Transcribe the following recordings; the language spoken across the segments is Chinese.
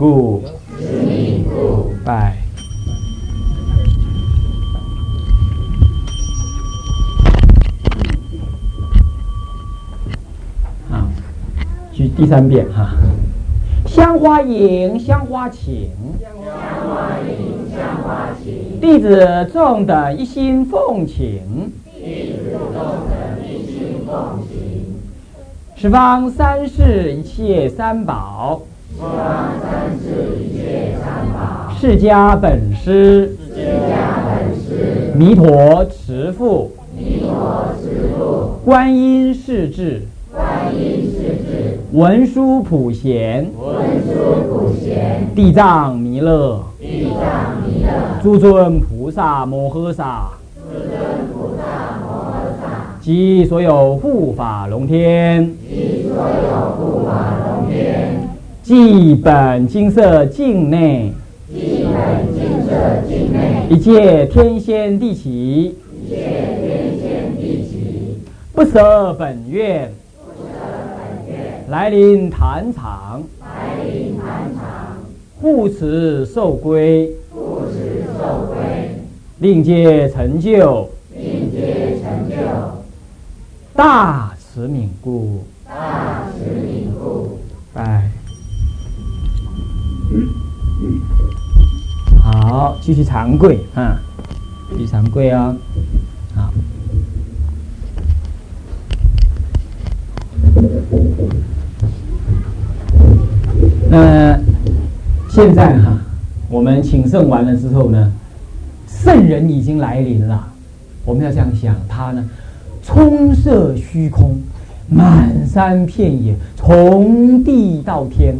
故，拜。啊，举第三遍哈。香花影，香花情，香花影，香花情。弟子众等一心奉请，弟子众等一心奉请。十方三世一切三宝，十方三世一切三宝。释迦本师，释迦本师。弥陀慈父，弥陀慈父。观音世智，观音世智。文殊普贤，文殊普贤；地藏弥勒，地藏弥勒；诸尊菩萨摩诃萨，诸尊菩萨摩诃萨；及所有护法龙天，及所有护法；即本金色境内，即本金色境内；一切天仙地起，一切天仙地起；不舍本愿。来临坛场，来临坛场，护持受归，护持受归，令皆成就，令皆成就，大慈悯故，大慈悯故，哎，好，继续长跪啊，继续长跪啊。好那现在哈，我们请圣完了之后呢，圣人已经来临了。我们要这样想，他呢，充塞虚空，满山遍野，从地到天，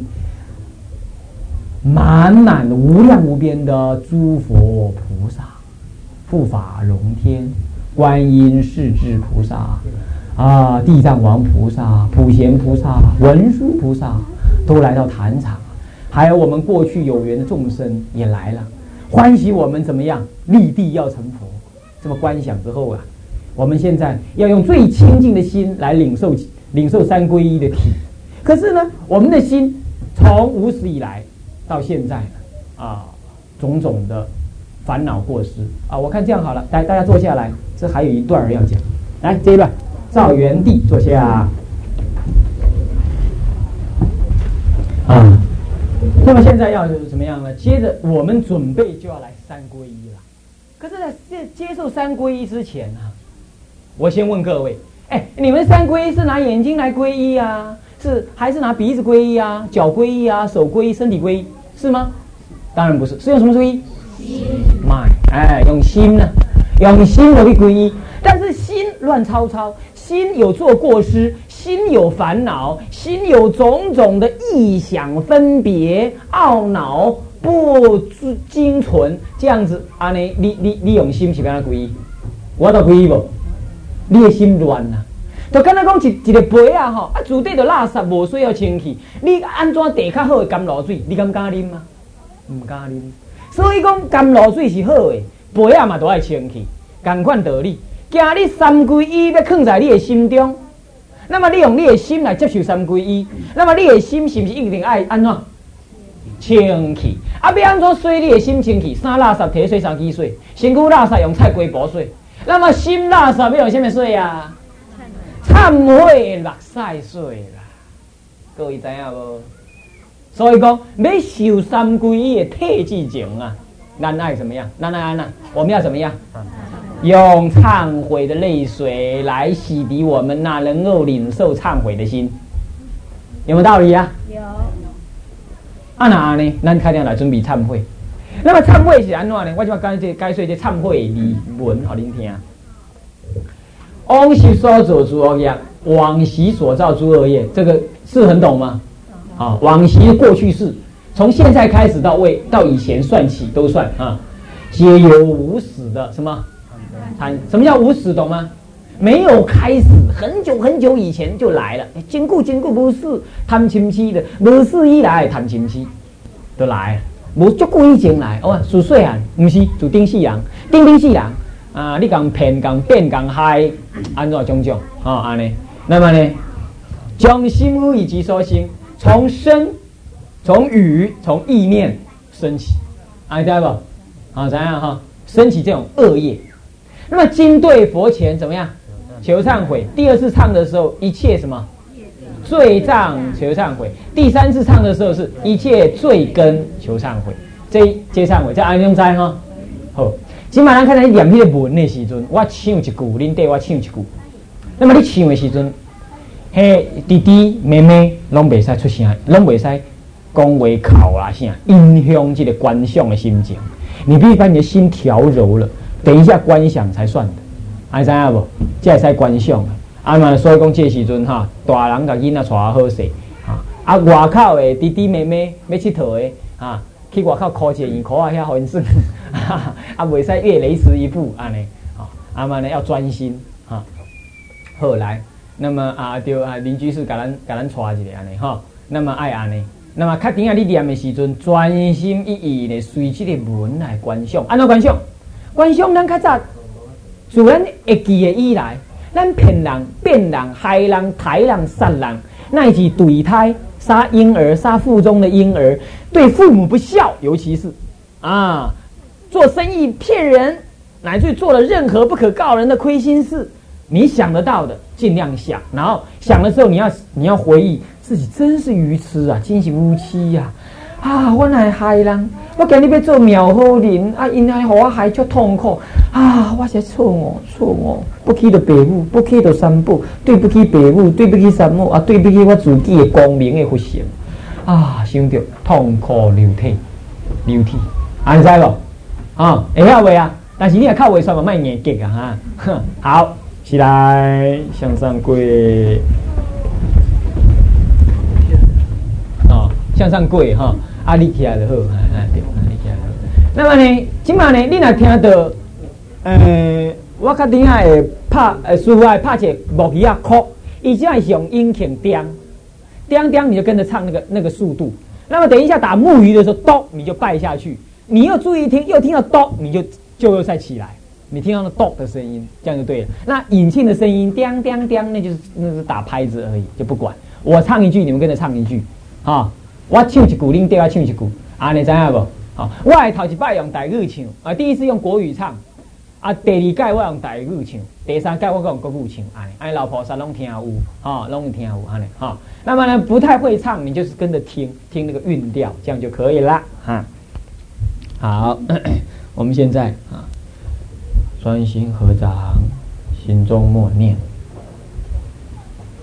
满满的无量无边的诸佛菩萨、护法龙天、观音世智菩萨啊，地藏王菩萨、普贤菩萨、文殊菩萨。都来到坛场，还有我们过去有缘的众生也来了，欢喜我们怎么样立地要成佛？这么观想之后啊，我们现在要用最清净的心来领受领受三皈依的体。可是呢，我们的心从无始以来到现在啊，种种的烦恼过失啊，我看这样好了，来大家坐下来，这还有一段要讲，来这一段，赵元帝坐下。啊，那么现在要怎么样呢？接着我们准备就要来三皈依了。可是，在接接受三皈依之前啊，我先问各位：哎，你们三皈依是拿眼睛来皈依啊？是还是拿鼻子皈依啊？脚皈依啊？手皈依？身体皈依是吗？当然不是，是用什么皈依？心。哎，用心呢？用心的去皈依。但是心乱糟糟，心有做过失。心有烦恼，心有种种的臆想、分别、懊恼、不知精纯，这样子，安尼，你你你用心是安怎归？我都归不？你的心乱呐，就敢若讲一一个杯啊，吼，啊，自底就垃圾，无需要清气。你安怎地较好的甘露水？你敢敢啉吗？唔敢啉。所以讲甘露水是好的，杯啊嘛都爱清气，同款道理。今日三归一要藏在你的心中。那么你用你的心来接受三皈依，那么你的心是毋是一定爱安怎清气？啊，要安怎洗你的心清气？三垃圾提水三机水，身躯垃圾用菜龟补水。那么心垃圾要用什么水啊？忏悔六晒水啦，各位知影无？所以讲要受三皈依的特之前啊，咱爱怎么样？咱爱安那？我们要怎么样？用忏悔的泪水来洗涤我们那能够领受忏悔的心，有没有道理啊？有。啊哪呢？咱开天来准备忏悔。那么忏悔是安怎呢？我就要该这该说这忏悔礼文好您听。往昔所做诸恶业，往昔所造诸恶业，这个是很懂吗？啊，往昔过去式，从现在开始到未到以前算起都算啊，皆有无始的什么？贪什么叫无始懂吗？没有开始，很久很久以前就来了。坚固坚固不是贪亲戚的，无始以来贪亲戚都来了，无足够以前来。哦，属岁啊，不是属丁细阳，丁丁细人啊，你讲骗讲变讲害，安怎种种啊？安尼，那么呢，将心无以及所心，从生从语从意念升起，啊，知道不？啊，怎样哈？升起这种恶业。那么今对佛前怎么样？求忏悔。第二次唱的时候，一切什么？罪障求忏悔。第三次唱的时候，是一切罪根求忏悔。这这忏悔，叫安用在哈？好，今晚上看到你念迄个文的时阵，我唱一句，恁对我唱一句。那么你唱的时阵，嘿，弟弟妹妹拢袂使出声，拢袂使讲话哭啊啥，影响这个观想的心情。你必须把你的心调柔了，等一下观想才算的。爱知影不？这才观想。啊嘛，所以讲这时阵哈，大人甲囡仔带好势啊。啊，外口的弟弟妹妹要佚佗的啊，去外口考一个院考啊，遐好算。啊，袂使越雷池一步安尼。啊，啊嘛呢要专心哈。好来，那么啊，就啊邻居是甲咱甲咱带一个安尼哈。那么爱安尼。那么较顶下你念的时阵，专心一意的随这个文来观想，安怎观想？观想咱较早自然会记的以来，咱骗人、骗人、害人、抬人、杀人，乃至对胎、杀婴儿、杀腹中的婴儿，对父母不孝，尤其是啊，做生意骗人，乃至于做了任何不可告人的亏心事，你想得到的尽量想，然后想的时候，你要你要回忆。自己真是愚痴啊，真是无期呀！啊我来害人，我今日要做庙好人，啊，因来互我害出痛苦啊！我是错误，错哦，不起的父母，不起的三宝，对不起父母，对不起三母啊，对不起我自己的光明的福性啊！想着痛苦流涕，流涕，安知无？啊，会晓未啊？但是你也靠为什么卖眼镜啊？哈，好，起来，向上跪。向上跪哈，啊，立起来就好，啊，对，立起来好。那么呢，今晚呢，你若听到，呃，我较顶下会拍，呃，师傅爱拍一个木鱼啊，哭，伊只爱用音琴叮，叮叮，你就跟着唱那个那个速度。那么等一下打木鱼的时候，咚，你就拜下去。你又注意听，又听到咚，你就就又再起来。你听到那咚的声音，这样就对了。那引磬的声音，叮叮叮，那就是那是打拍子而已，就不管。我唱一句，你们跟着唱一句，啊。我唱一句，恁对我唱一句，啊，你知影不？好，我头一摆用台语唱，啊，第一次用国语唱，啊，第二届我用台语唱，第三届我用国语唱，哎，哎，老婆萨拢听有，哈，拢听有，安尼，哈。那么呢，不太会唱，你就是跟着听，听那个韵调，这样就可以了，哈。好，我们现在啊，专心合掌，心中默念，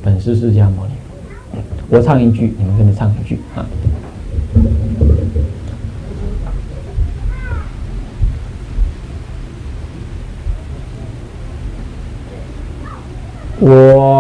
本师释迦牟尼。我唱一句，你们跟着唱一句啊！我。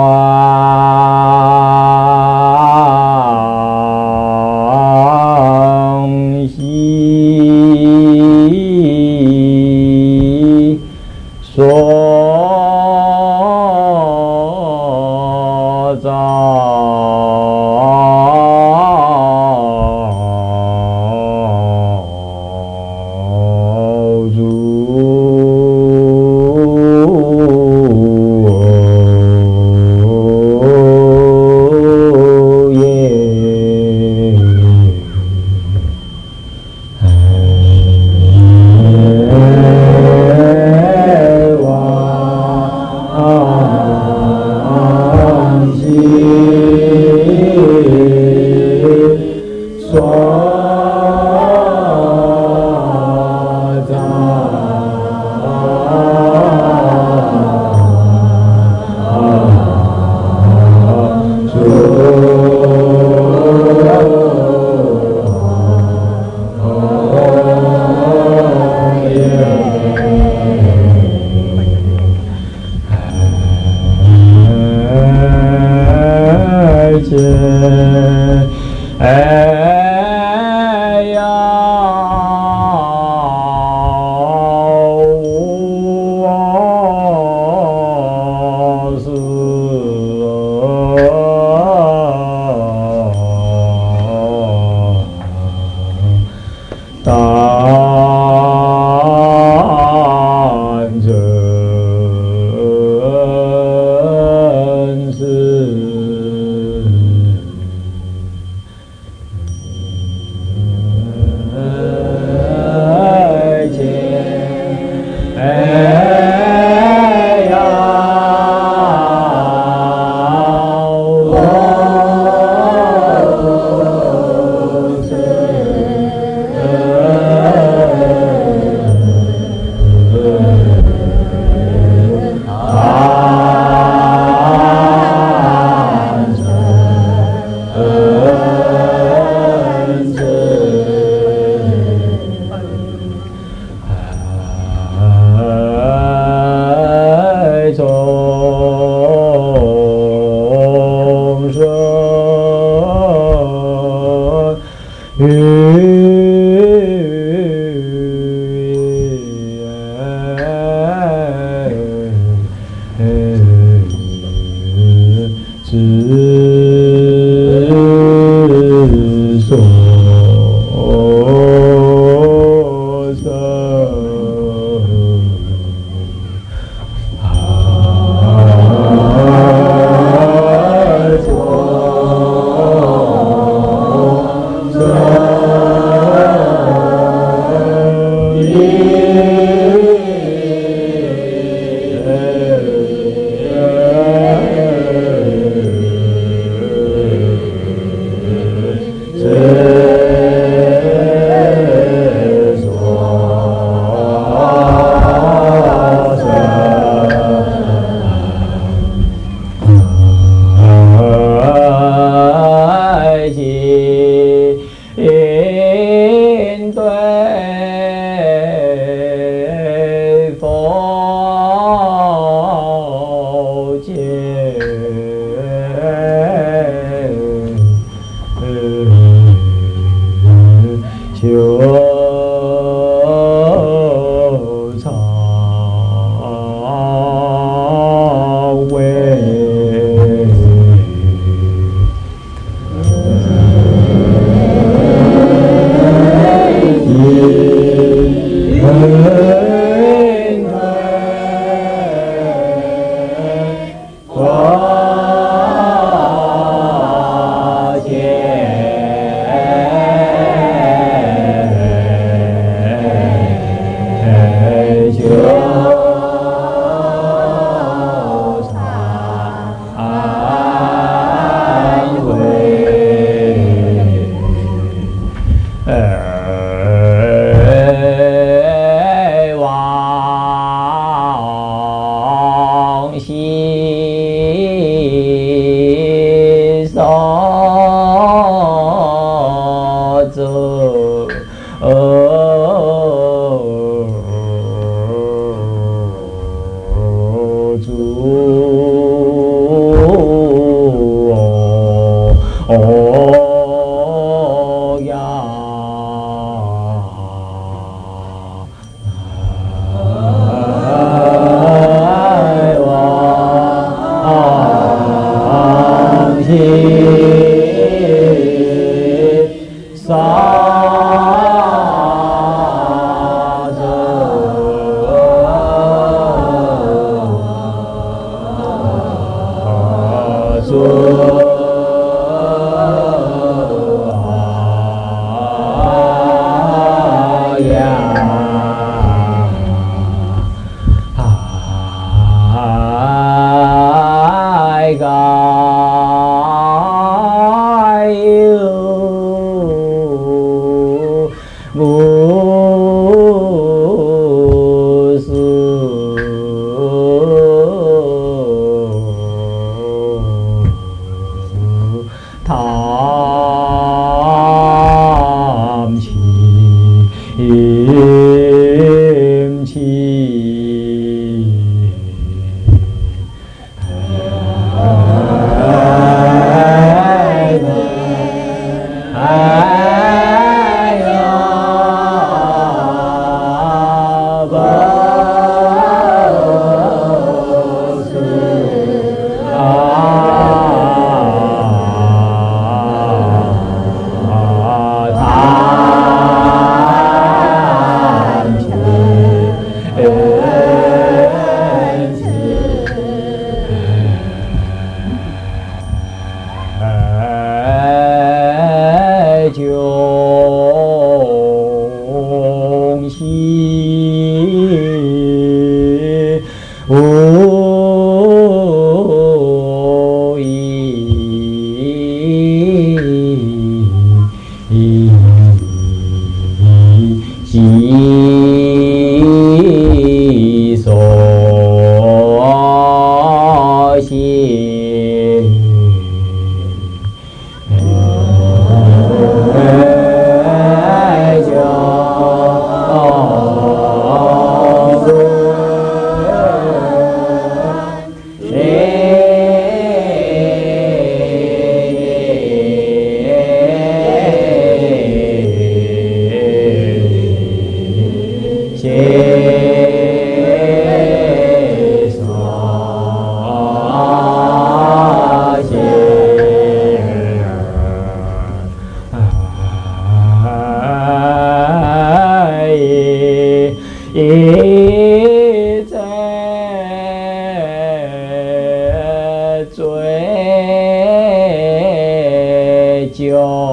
colegio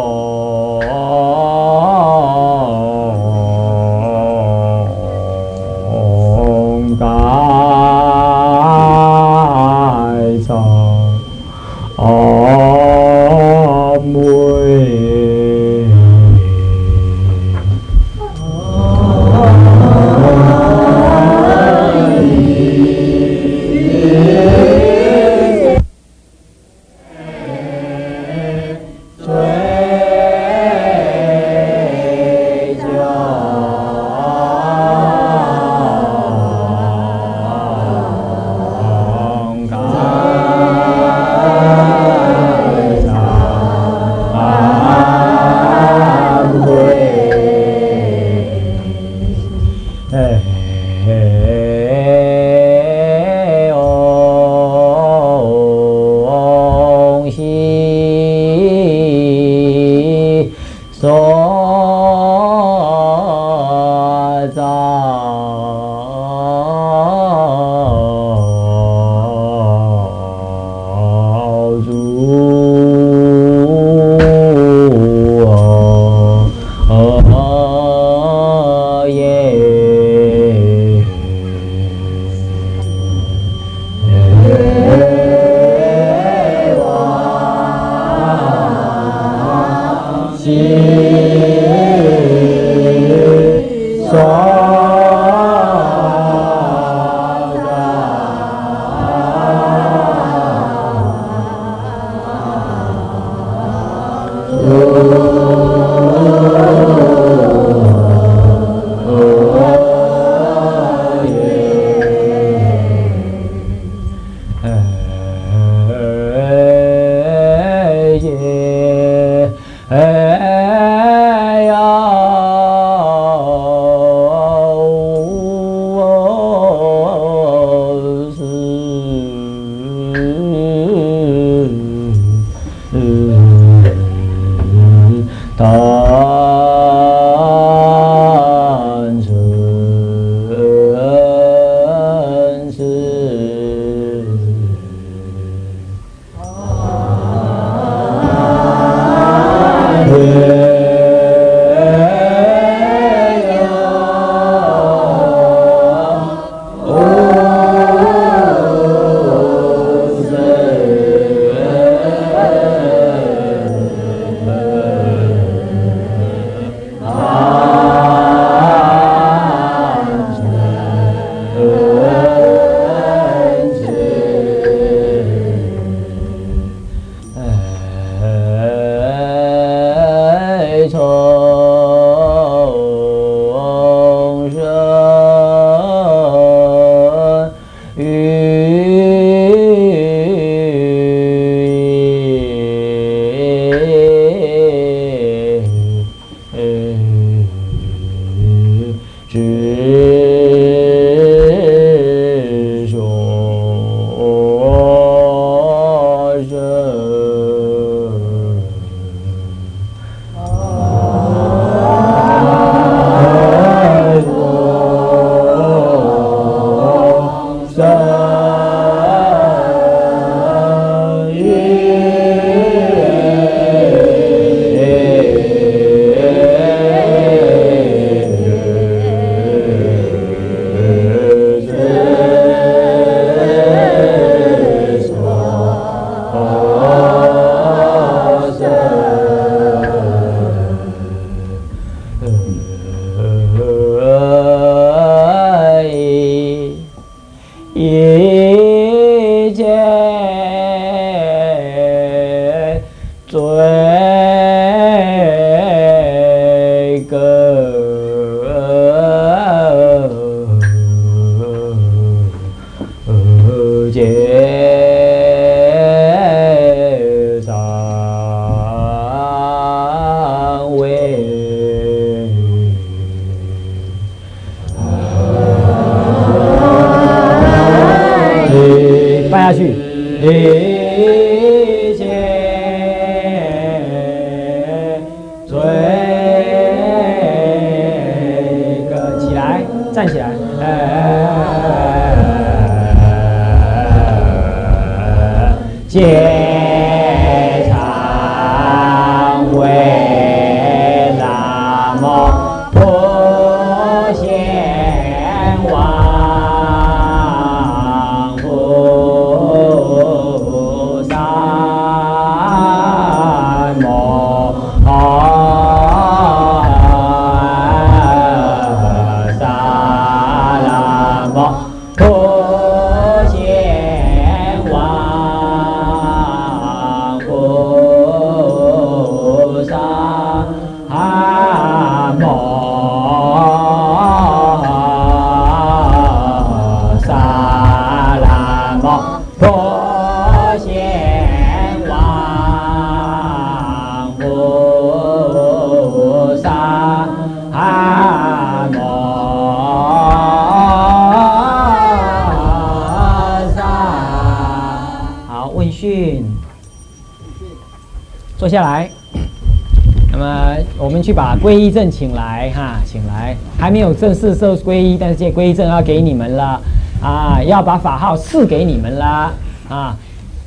皈依证请来哈，请来，还没有正式受皈依，但是这皈依证要给你们了啊，要把法号赐给你们了啊。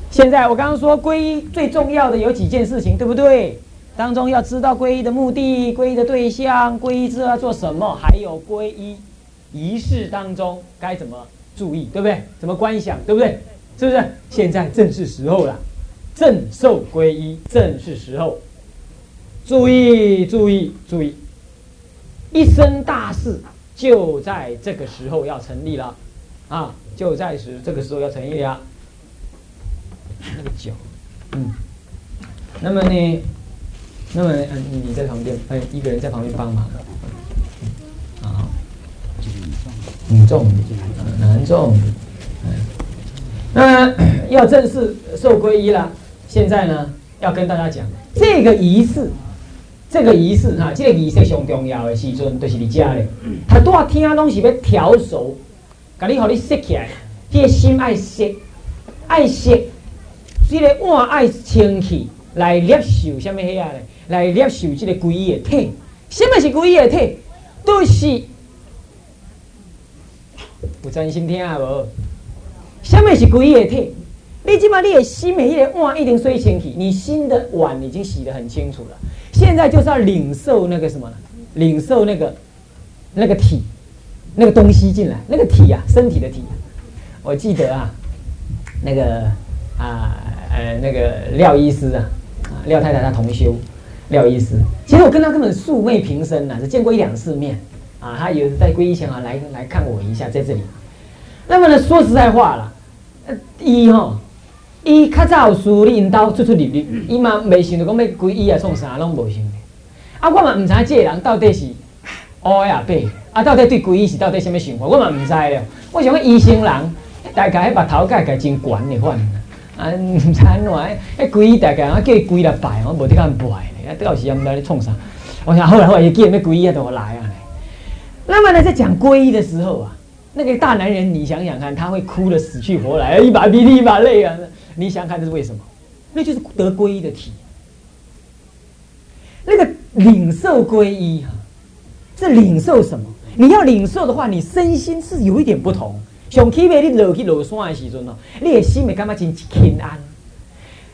现在我刚刚说皈依最重要的有几件事情，对不对？当中要知道皈依的目的、皈依的对象、皈依之后要做什么，还有皈依仪式当中该怎么注意，对不对？怎么观想，对不对？是不是？现在正是时候了。正受皈依，正是时候。注意，注意，注意！一生大事就在这个时候要成立了，啊，就在时这个时候要成立了。那个脚，嗯，那么呢，那么嗯，你在旁边，哎，一个人在旁边帮忙。啊，女众，男众，那要正式受皈依了。现在呢，要跟大家讲这个仪式，这个仪式哈，这个仪式上重要的时阵，就是你家咧。他多听拢是要调熟，甲你互你摄起来，这个心爱摄，爱摄，这个碗爱清气来接受什么遐咧？来接受这个皈依的体。什么是皈依的体？都是有专心听啊无？什么是皈依的体？你起码你的心的迄个碗一定水清气，你心的碗已经洗得很清楚了。现在就是要领受那个什么，领受那个那个体，那个东西进来，那个体呀，身体的体。我记得啊，那个啊呃那个廖医师啊，啊廖太太她同修，廖医师，其实我跟他根本素昧平生呐，只见过一两次面啊。他有在皈依前啊来来看我一下，在这里。那么呢，说实在话了，呃第一哈。伊较早有事，你因兜出出入入，伊嘛未想着讲要皈依啊，创啥拢无想。啊，我嘛毋知即个人到底是乌呀白，啊，到底对皈依是到底什物想法，我嘛毋知了。我想讲医生人，大概迄目头盖盖真悬的款，啊，毋知安怎，迄皈依大概啊叫伊跪来拜，我无得敢拜咧，啊，到时也毋知咧创啥。我想后来后来伊既然要皈依，啊，就来啊。那么呢，在讲皈依的时候啊，那个大男人，你想想看，他会哭的死去活来，一把鼻涕一把泪啊！你想想看，这是为什么？那就是得皈依的体。那个领受皈依哈，这领受什么？你要领受的话，你身心是有一点不同。上起码你落去落山的时阵哦，你的心会感觉真平安。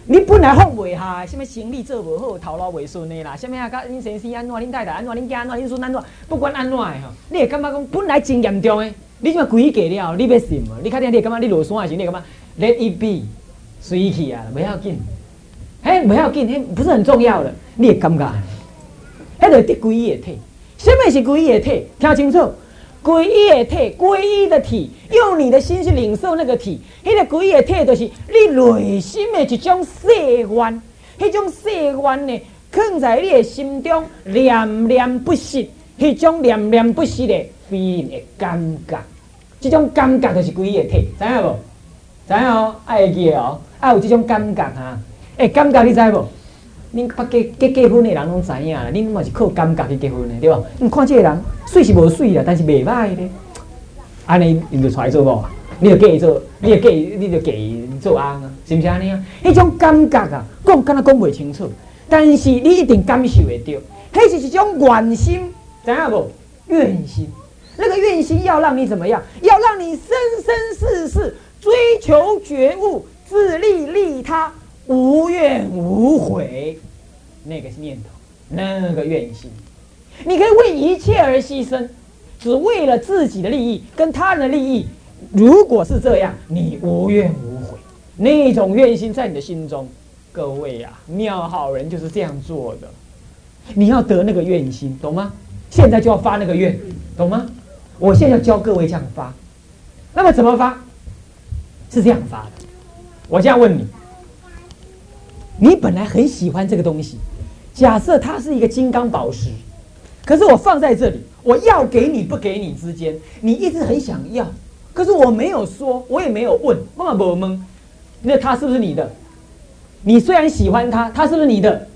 你本来放袂下，什么生理做不好，头脑袂顺的啦，什么啊？甲恁先生安怎，恁太太安怎，恁囝安怎，恁孙安怎，不管安怎的吼，你会感觉讲本来真严重的，你怎么鬼过了？你要信吗？你确定你感觉你落山的时候，你感觉 Let it be，随去啊，不要紧，嘿，不要紧，嘿，不是很重要的，你会感觉，迄个得皈依的体，什么是皈依的体？听清楚。皈依的体，皈依的体，用你的心去领受那个体。迄个皈依的体，就是你内心的一种誓愿，迄种誓愿呢，藏在你的心中，念念不息。迄种念念不息的非人的感觉，这种感觉就是皈依的体，知影无？知影哦，爱记哦，啊有这种感觉哈。诶，感觉你知无？恁捌结结结婚的人拢知影啦，恁嘛是靠感觉去结婚的，对吧？你看这个人，水是无水啦，但是袂歹的。安尼你就出来做无？你就嫁伊做，你就嫁伊，你就给伊做安啊？是不是安尼啊？迄种感觉啊，讲敢若讲袂清楚，但是你一定感受会到，迄是一种愿心，知影无？愿心，那个愿心要让你怎么样？要让你生生世世追求觉悟，自利利他。无怨无悔，那个念头，那个愿心，你可以为一切而牺牲，只为了自己的利益跟他人的利益。如果是这样，你无怨无悔，那种愿心在你的心中，各位呀，妙好人就是这样做的。你要得那个愿心，懂吗？现在就要发那个愿，懂吗？我现在要教各位这样发，那么怎么发？是这样发的。我这样问你。你本来很喜欢这个东西，假设它是一个金刚宝石，可是我放在这里，我要给你不给你之间，你一直很想要，可是我没有说，我也没有问，问啊不懵，那它是不是你的？你虽然喜欢它，它是不是你的？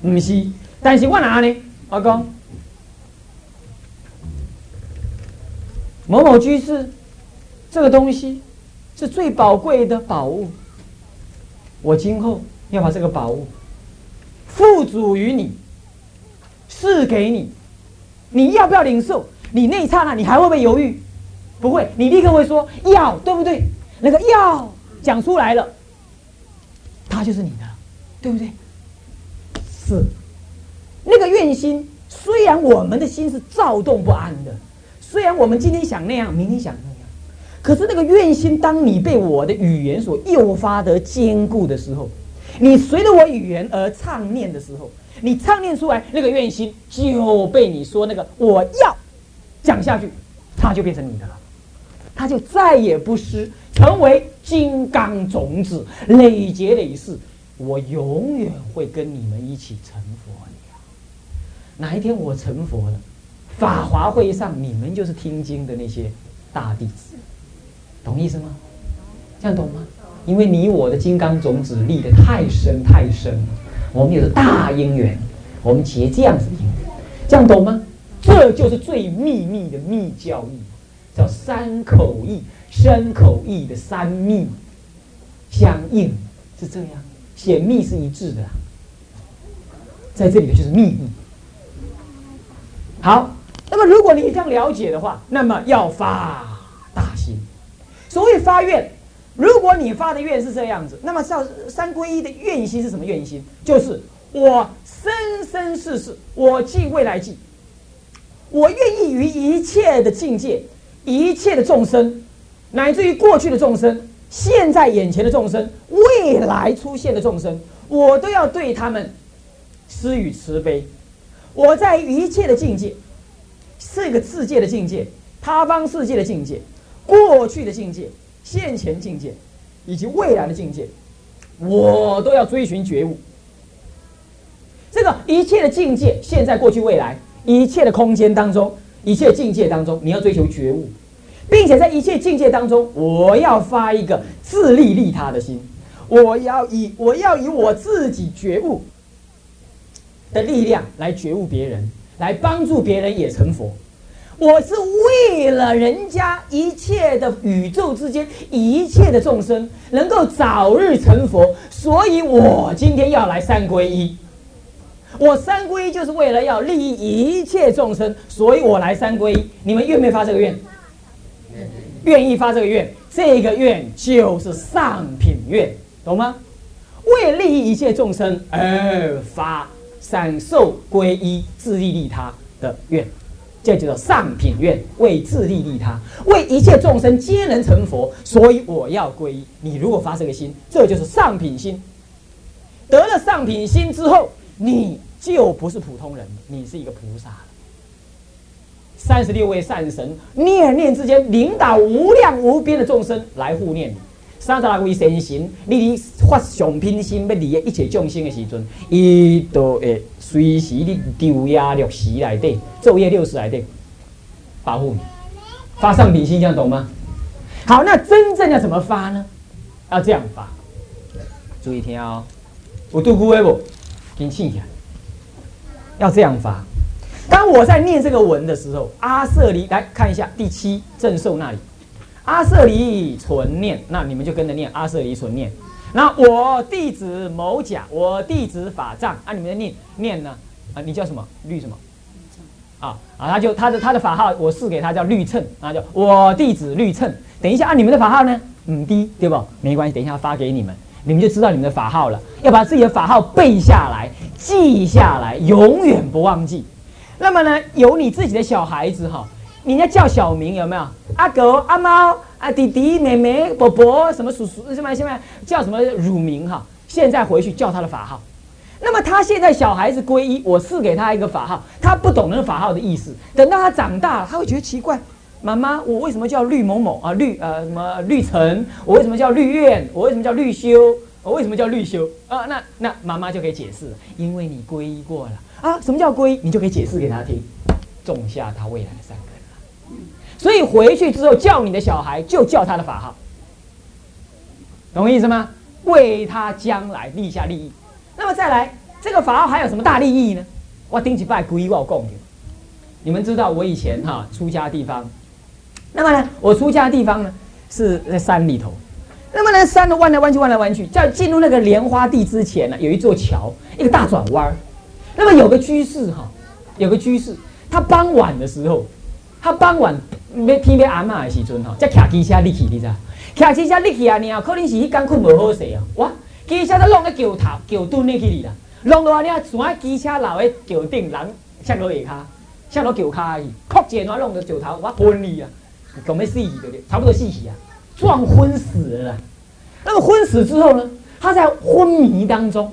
不是，但是我哪呢？阿公，某某居士，这个东西是最宝贵的宝物，我今后。要把这个宝物付诸于你，赐给你，你要不要领受？你那一刹那，你还会不会犹豫？不会，你立刻会说要，对不对？那个要讲出来了，它就是你的，对不对？是那个愿心，虽然我们的心是躁动不安的，虽然我们今天想那样，明天想那样，可是那个愿心，当你被我的语言所诱发得坚固的时候。你随着我语言而唱念的时候，你唱念出来那个愿心就被你说那个我要讲下去，它就变成你的了，它就再也不失，成为金刚种子，累劫累世，我永远会跟你们一起成佛的。哪一天我成佛了，法华会上你们就是听经的那些大弟子，懂意思吗？这样懂吗？因为你我的金刚种子立得太深太深了，我们有个大因缘，我们结这样子的因缘，这样懂吗？这就是最秘密的密教义，叫三口义，三口义的三密相应是这样，显密是一致的，在这里的就是秘密。好，那么如果你这样了解的话，那么要发，所谓发愿。如果你发的愿是这样子，那么叫三皈依的愿心是什么愿心？就是我生生世世，我记未来记，我愿意于一切的境界、一切的众生，乃至于过去的众生、现在眼前的众生、未来出现的众生，我都要对他们施予慈悲。我在一切的境界，这个世界的境界、他方世界的境界、过去的境界。现前境界以及未来的境界，我都要追寻觉悟。这个一切的境界，现在、过去、未来，一切的空间当中，一切境界当中，你要追求觉悟，并且在一切境界当中，我要发一个自利利他的心，我要以我要以我自己觉悟的力量来觉悟别人，来帮助别人也成佛。我是为了人家一切的宇宙之间一切的众生能够早日成佛，所以我今天要来三皈依。我三皈依就是为了要利益一切众生，所以我来三皈依。你们愿不愿意发这个愿？愿意发这个愿，这个愿就是上品愿，懂吗？为利益一切众生而发三受皈依，自利利他的愿。这叫做上品愿，为自利利他，为一切众生皆能成佛，所以我要皈依。你如果发这个心，这就是上品心。得了上品心之后，你就不是普通人，你是一个菩萨了。三十六位善神念念之间，领导无量无边的众生来护念你。三十六位神神，你发上品心要利益一切众生的时阵，伊都会。随时你丢压六十来的，昼夜六十来的，保护你，发上品心，这样懂吗？好，那真正要怎么发呢？要这样发，注意听哦。我读古文不？给你记起来。要这样发。当我在念这个文的时候，阿舍离来看一下第七正受那里，阿舍离存念，那你们就跟着念阿舍离存念。那我弟子某甲，我弟子法藏啊，你们的念念呢？啊，你叫什么？律什么？啊啊，他就他的他的法号，我赐给他叫律称啊，叫我弟子律称。等一下啊，你们的法号呢？嗯，低对不？没关系，等一下发给你们，你们就知道你们的法号了。要把自己的法号背下来，记下来，永远不忘记。那么呢，有你自己的小孩子哈，人家叫小名有没有？阿狗、阿猫。啊，弟弟、妹妹、伯伯，什么叔叔，什么什么叫什么乳名哈？现在回去叫他的法号。那么他现在小孩子皈依，我赐给他一个法号，他不懂那个法号的意思。等到他长大了，他会觉得奇怪：妈妈，我为什么叫绿某某啊？绿呃什么绿城？我为什么叫绿苑？我为什么叫绿修？我为什么叫绿修？啊，那那妈妈就可以解释，因为你皈依过了啊。什么叫皈依？你就可以解释给他听，种下他未来的善。所以回去之后叫你的小孩就叫他的法号，懂我意思吗？为他将来立下利益。那么再来，这个法号还有什么大利益呢？我顶起拜皈依我供的。你们知道我以前哈出家地方，那么呢，我出家地方呢是在山里头。那么呢，山呢弯来弯去，弯来弯去，在进入那个莲花地之前呢，有一座桥，一个大转弯那么有个居士哈，有个居士，他傍晚的时候，他傍晚。要天要暗嘛的时阵吼，才骑机车入去，你知？骑机车入去啊，然后可能是迄工困无好势啊，哇！机车都弄个桥头、桥墩咧去哩啦，弄到啊，你啊，全机车留咧桥顶，人摔落下骹，摔落桥骹去，扑一下弄到桥头，我昏去啊，讲要死去对不？差不多死去啊，撞昏死了。那么昏死之后呢，他在昏迷当中，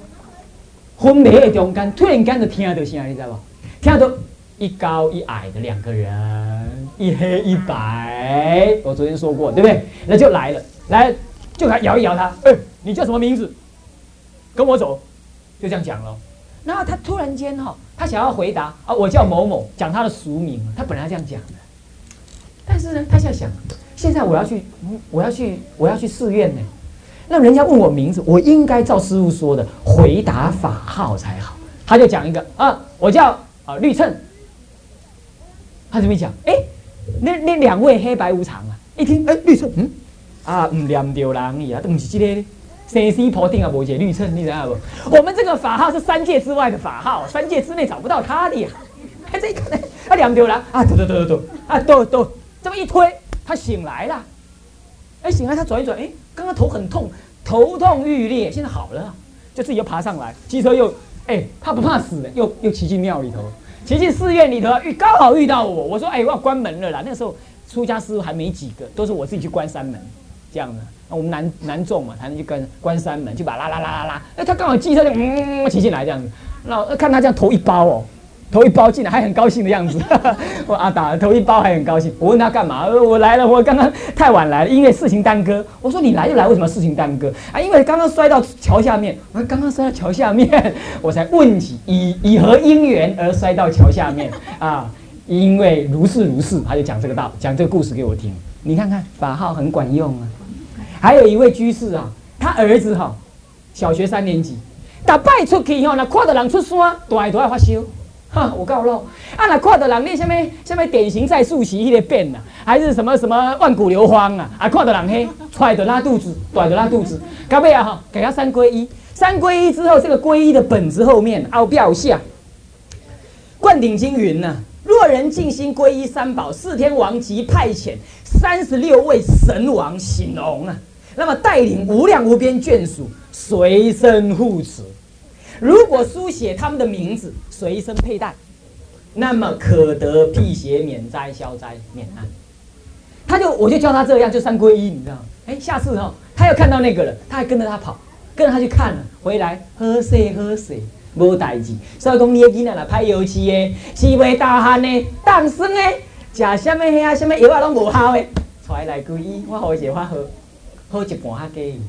昏迷的中间，突然间就听到声，你知无？听到一高一矮的两个人。一黑一白，我昨天说过，对不对？那就来了，来就他摇一摇他，哎，你叫什么名字？跟我走，就这样讲了。然后他突然间哈，他想要回答啊，我叫某某，讲他的俗名。他本来这样讲的，但是呢，他现在想，现在我要去，我要去，我要去寺院呢。那人家问我名字，我应该照师傅说的回答法号才好。他就讲一个啊，我叫啊绿称。他这么讲，哎。那那两位黑白无常啊！一听，哎，绿称，嗯，啊，唔念着人呀，都唔是这个，生死破定啊，无解绿称，你知道不？我们这个法号是三界之外的法号，三界之内找不到他的呀。看这一看，啊，念着人啊，抖抖抖抖抖，啊，抖抖，这么一推，他醒来了。哎，醒来，他转一转，哎，刚刚头很痛，头痛欲裂，现在好了，就自己又爬上来，机车又，哎，怕不怕死的，又又骑进庙里头。骑进寺院里头，遇刚好遇到我，我说：“哎，我要关门了啦。”那时候出家师傅还没几个，都是我自己去关山门，这样子。那我们男男众嘛，才能去跟关山门，就把拉拉拉拉拉。哎，他刚好骑车就嗯骑进来这样子，那看他这样头一包哦。头一包进来还很高兴的样子，我阿达头一包还很高兴。我问他干嘛？我来了，我刚刚太晚来了，因为事情耽搁。我说你来就来，为什么事情耽搁？啊，因为刚刚摔到桥下面。我刚刚摔到桥下面，我才问起以以何因缘而摔到桥下面啊？因为如是如是，他就讲这个道，讲这个故事给我听。你看看法号很管用啊。还有一位居士啊，他儿子哈，小学三年级，打败出去以后呢，看到人出山，大都爱发烧。哈，我告喽，啊，那看到人咧，什么什么典型在数习迄个变呐，还是什么什么万古流芳啊？啊，看到人嘿，出来就拉肚子，短就拉肚子。到尾啊哈，给他三归一，三归一之后，这个归一的本子后面凹表下，灌顶经云呐：若人静心归一三宝，四天王即派遣三十六位神王醒龙啊，那么带领无量无边眷属随身护持。如果书写他们的名字，随身佩戴，那么可得辟邪免灾消灾免难。他就我就教他这样，就三归一，你知道吗？哎，下次哈，他又看到那个了，他还跟着他跑，跟着他去看了，回来喝水喝水，无代志。所以讲，你的囡仔来拍游戏的，是袂大汉的，当生的，食什么遐什么药啊，拢无效的，出来归一，我好一法喝，喝一半哈给。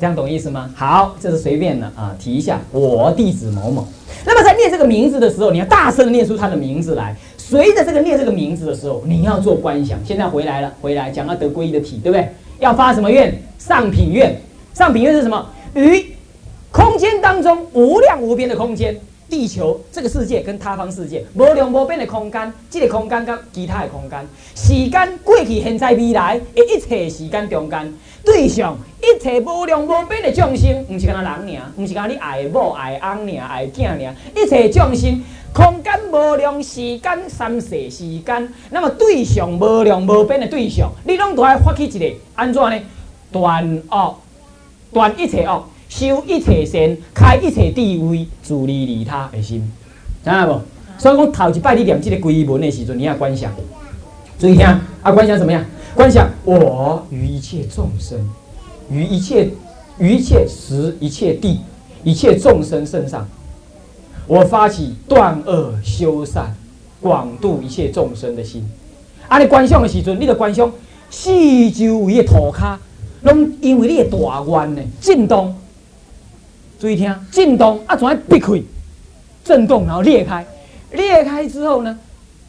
这样懂意思吗？好，这是随便的啊，提一下，我弟子某某。那么在念这个名字的时候，你要大声念出他的名字来。随着这个念这个名字的时候，你要做观想。现在回来了，回来讲到得皈依的体，对不对？要发什么愿？上品愿。上品愿是什么？于空间当中无量无边的空间。地球这个世界跟他方世界无量无边的空间，这个空间跟其他的空间，时间过去、现在、未来的一切时间中间，对象一切无量无边的众生，毋是干人尔，毋是干你爱某、爱翁尔、爱囝尔，一切众生，空间无量，时间三世时间，那么对象无量无边的对象，你拢都爱发起一个安怎呢？断恶，断一切恶。修一切善，开一切智慧，助利利他的心，知影无？所以讲头一摆你念这个归文的时阵，你要观想，注意听啊！观想怎么样？观想我与一切众生，与一切于一切时、一切地、一切众生身上，我发起断恶修善、广度一切众生的心。啊！你观想的时阵，你的观想四周围的土骹，拢因为你的大愿呢震动。注意听，震动啊，转来闭开，震动，然后裂开，裂开之后呢，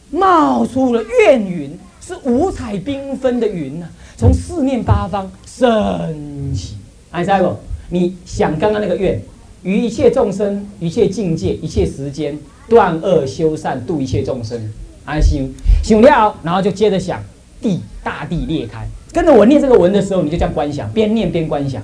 冒出了怨云，是五彩缤纷的云呐，从四面八方升起。哎，在不？你想刚刚那个愿，于一切众生、一切境界、一切时间，断恶修善，度一切众生。安心，想了，然后就接着想地，大地裂开。跟着我念这个文的时候，你就这样观想，边念边观想。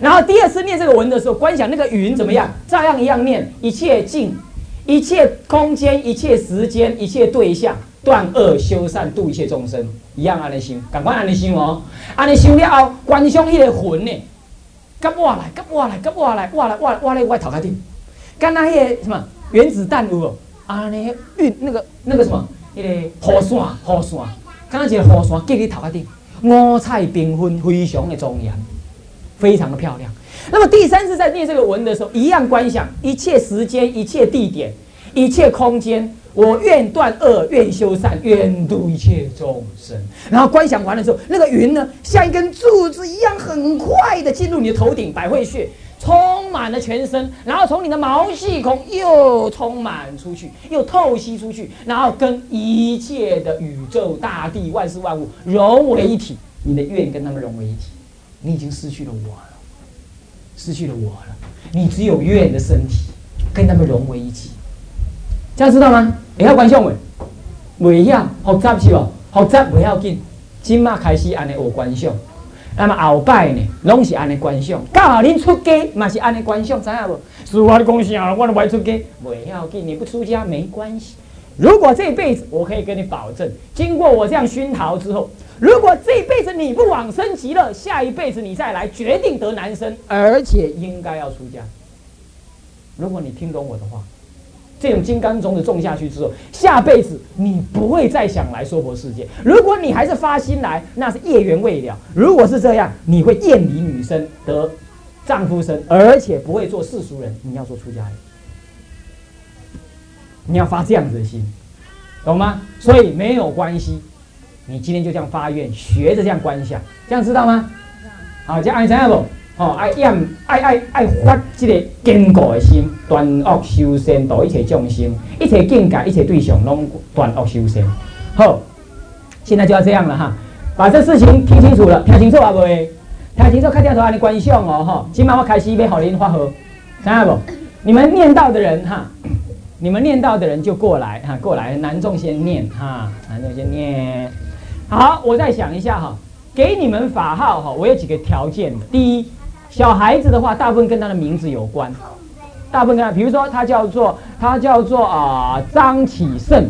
然后第二次念这个文的时候，观想那个云怎么样？照样一样念，一切境，一切空间，一切时间，一切对象，断恶修善，度一切众生，一样安尼想，赶快安尼想哦。安尼想了后，观想迄个魂呢，跟我来，跟我来，跟我来，我来，我我来我头壳顶，跟那迄个什么原子弹有无？安尼运那个那个什么，迄个雨伞，雨伞，刚刚一个雨伞结你头壳顶，五彩缤纷，非常的庄严。非常的漂亮。那么第三次在念这个文的时候，一样观想一切时间、一切地点、一切空间，我愿断恶，愿修善，愿度一切众生。然后观想完了之后，那个云呢，像一根柱子一样，很快的进入你的头顶百会穴，充满了全身，然后从你的毛细孔又充满出去，又透析出去，然后跟一切的宇宙、大地、万事万物融为一体。你的愿跟他们融为一体。你已经失去了我了，失去了我了。你只有愿的身体，跟他们融为一体。这样知道吗？会晓观想未？未晓，复杂是不？复杂不要紧。今麦开始安尼学观想，那么后摆呢，拢是安尼观想。刚好恁出家嘛是安尼观想，知影无？是我的贡献啊，我都不出家，未要紧。你不出家没关系。如果这辈子，我可以跟你保证，经过我这样熏陶之后。如果这一辈子你不往生极乐，下一辈子你再来，决定得男生，而且应该要出家。如果你听懂我的话，这种金刚种子种下去之后，下辈子你不会再想来娑婆世界。如果你还是发心来，那是业缘未了。如果是这样，你会厌离女生得丈夫生，而且不会做世俗人，你要做出家人。你要发这样子的心，懂吗？所以没有关系。你今天就这样发愿，学着这样观想，这样知道吗？好，这爱怎样不？哦，爱念，爱爱爱发这个坚固的心，断恶修善，度一切众生，一切境界，一切对象，拢断恶修善。好，现在就要这样了哈，把这事情听清楚了，听清楚啊未？听清楚，看镜头，安尼观想哦，哈。今晚我开始要互您发号，知影不？你们念到的人哈，你们念到的人就过来哈，过来，男众先念哈，男众先念。好，我再想一下哈，给你们法号哈，我有几个条件的。第一，小孩子的话，大部分跟他的名字有关，大部分跟他，比如说他叫做他叫做啊张启胜。